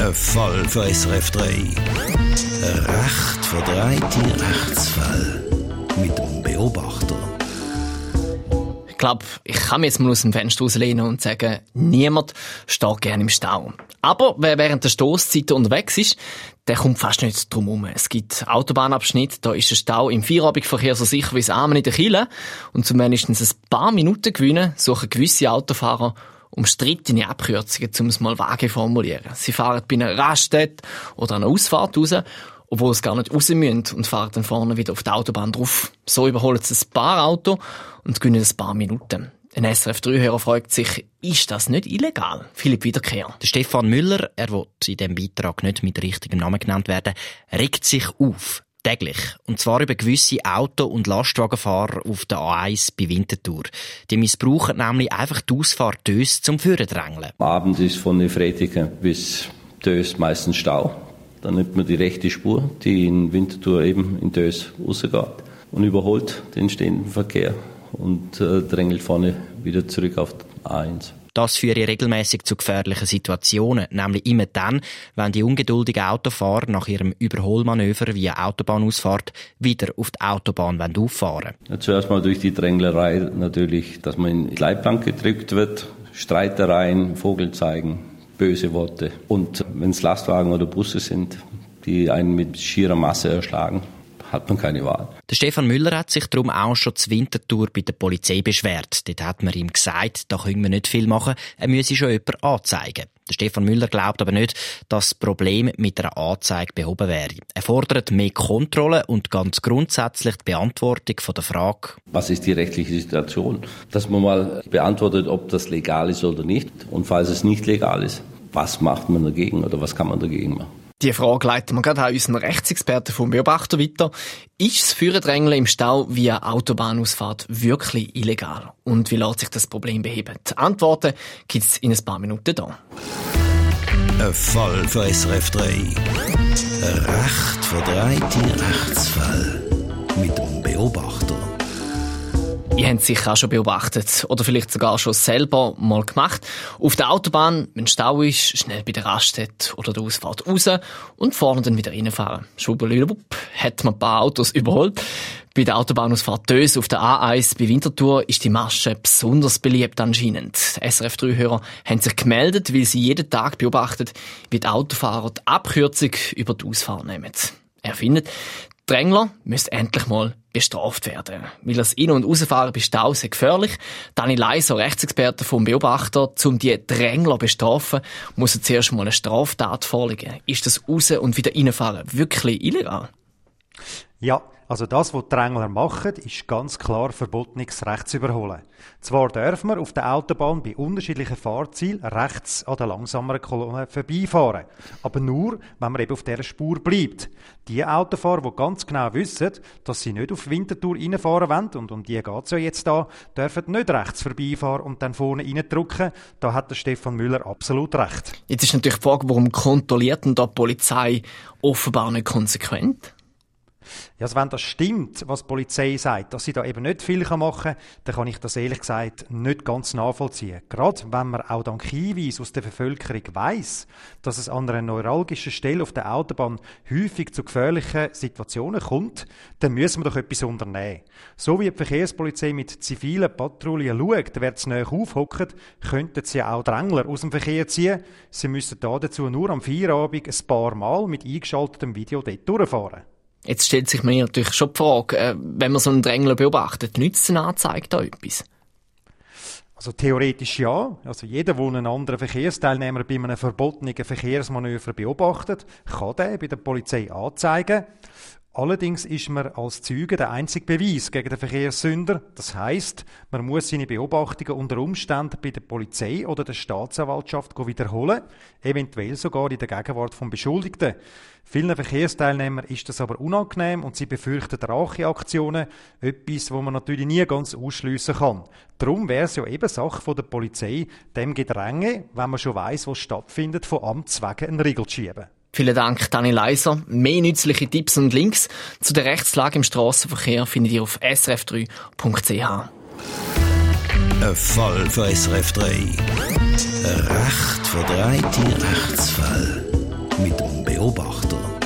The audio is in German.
Ein Fall für SRF 3. Ein recht verdrehte Rechtsfall. Mit dem Beobachter. Ich glaube, ich kann mich jetzt mal aus dem Fenster rauslehnen und sagen, niemand steht gerne im Stau. Aber wer während der Stoßzeit unterwegs ist, der kommt fast nicht drum herum. Es gibt Autobahnabschnitte, da ist der Stau im Feierabendverkehr so sicher wie das Amen in der Kille. Und zum wenigstens ein paar Minuten gewinnen, suchen gewisse Autofahrer umstrittene Abkürzungen, um es mal vage formulieren. Sie fahren bei einer Raststätte oder einer Ausfahrt raus, obwohl sie gar nicht raus müssen und fahren dann vorne wieder auf die Autobahn drauf. So überholen sie ein paar Auto und gewinnen ein paar Minuten. Ein SRF3-Hörer fragt sich, ist das nicht illegal? Philipp Wiederkehr. Der Stefan Müller, er will in diesem Beitrag nicht mit richtigem Namen genannt werden, regt sich auf. Täglich. Und zwar über gewisse Auto- und Lastwagenfahrer auf der A1 bei Winterthur. Die missbrauchen nämlich einfach die Ausfahrt Dös zum Führerdrängeln. Abends ist von Efretiken bis Dös meistens Stau. Dann nimmt man die rechte Spur, die in Winterthur eben in Dös rausgeht und überholt den stehenden Verkehr und äh, drängelt vorne wieder zurück auf A1. Das führe regelmäßig zu gefährlichen Situationen, nämlich immer dann, wenn die ungeduldigen Autofahrer nach ihrem Überholmanöver via Autobahnausfahrt wieder auf die Autobahn auffahren ja, Zuerst mal durch die Dränglerei natürlich, dass man in die Leitplank gedrückt wird, Streitereien, Vogel zeigen, böse Worte. Und wenn es Lastwagen oder Busse sind, die einen mit schierer Masse erschlagen, hat man keine Wahl. Der Stefan Müller hat sich darum auch schon zur Wintertour bei der Polizei beschwert. Dort hat man ihm gesagt, da können wir nicht viel machen, er müsse schon jemanden anzeigen. Der Stefan Müller glaubt aber nicht, dass das Problem mit einer Anzeige behoben wäre. Er fordert mehr Kontrolle und ganz grundsätzlich die Beantwortung von der Frage, was ist die rechtliche Situation? Dass man mal beantwortet, ob das legal ist oder nicht. Und falls es nicht legal ist, was macht man dagegen oder was kann man dagegen machen? Die Frage leiten wir gerade an unseren Rechtsexperten vom Beobachter weiter. Ist das Führerdrängeln im Stau via Autobahnausfahrt wirklich illegal? Und wie lässt sich das Problem beheben? Die Antworten gibt es in ein paar Minuten da. Ein Fall für SRF 3. Ein recht verdrehte Rechtsfall. Mit dem Beobachter. Ihr habt es sicher auch schon beobachtet oder vielleicht sogar schon selber mal gemacht. Auf der Autobahn, wenn Stau ist, schnell bei der Raststätte oder der Ausfahrt raus und vorne dann wieder reinfahren. Schwubbelübub, hat man ein paar Autos überholt. Bei der Autobahnausfahrt Dös auf der A1 bei Winterthur ist die Masche besonders beliebt anscheinend. SRF3-Hörer haben sich gemeldet, weil sie jeden Tag beobachtet, wie die Autofahrer die Abkürzung über die Ausfahrt nehmen. Er findet, Drängler müssen endlich mal bestraft werden. Weil das In- und Rausfahren bei Stau sehr gefährlich. Dani Leiser, Rechtsexperte vom Beobachter, um die Drängler bestrafen, muss zuerst mal eine Straftat vorliegen. Ist das Raus- und wieder Reinfahren wirklich illegal? Ja, also das, was die Drängler machen, ist ganz klar verbotenes Rechts überholen. Zwar dürfen wir auf der Autobahn bei unterschiedlichen Fahrzielen rechts an der langsameren Kolonne vorbeifahren, aber nur, wenn man eben auf dieser Spur bleibt. Die Autofahrer, die ganz genau wissen, dass sie nicht auf Winterthur reinfahren wollen, und um die geht es ja jetzt da, dürfen nicht rechts vorbeifahren und dann vorne reindrücken. Da hat der Stefan Müller absolut recht. Jetzt ist natürlich die Frage, warum kontrolliert denn da die Polizei offenbar nicht konsequent? Ja, also wenn das stimmt, was die Polizei sagt, dass sie da eben nicht viel machen kann, dann kann ich das ehrlich gesagt nicht ganz nachvollziehen. Gerade wenn man auch dank Hinweis aus der Bevölkerung weiß, dass es an einer neuralgischen Stelle auf der Autobahn häufig zu gefährlichen Situationen kommt, dann müssen wir doch etwas unternehmen. So wie die Verkehrspolizei mit zivilen Patrouillen schaut, wer zu näher aufhockt, könnten sie auch Drängler aus dem Verkehr ziehen. Sie müssen da dazu nur am Feierabend ein paar Mal mit eingeschaltetem Video dort durchfahren. Jetzt stellt sich mir natürlich schon die Frage, äh, wenn man so einen Drängler beobachtet, nützt eine Anzeige da etwas? Also theoretisch ja. Also jeder, der einen anderen Verkehrsteilnehmer bei einem verbotenen Verkehrsmanöver beobachtet, kann den bei der Polizei anzeigen. Allerdings ist man als Zeuge der einzige Beweis gegen den Verkehrssünder. Das heißt, man muss seine Beobachtungen unter Umständen bei der Polizei oder der Staatsanwaltschaft wiederholen, eventuell sogar in der Gegenwart vom Beschuldigten. Vielen Verkehrsteilnehmern ist das aber unangenehm und sie befürchten Racheaktionen, etwas, wo man natürlich nie ganz ausschliessen kann. Darum wäre es ja eben Sache der Polizei, dem Gedränge, wenn man schon weiß, was stattfindet, von Amts wegen einen Riegel zu schieben. Vielen Dank, Dani Leiser. Mehr nützliche Tipps und Links zu der Rechtslage im Straßenverkehr findet ihr auf srf3.ch. Ein Fall für SRF 3. Ein recht verdrehte Rechtsfall. mit dem Beobachter.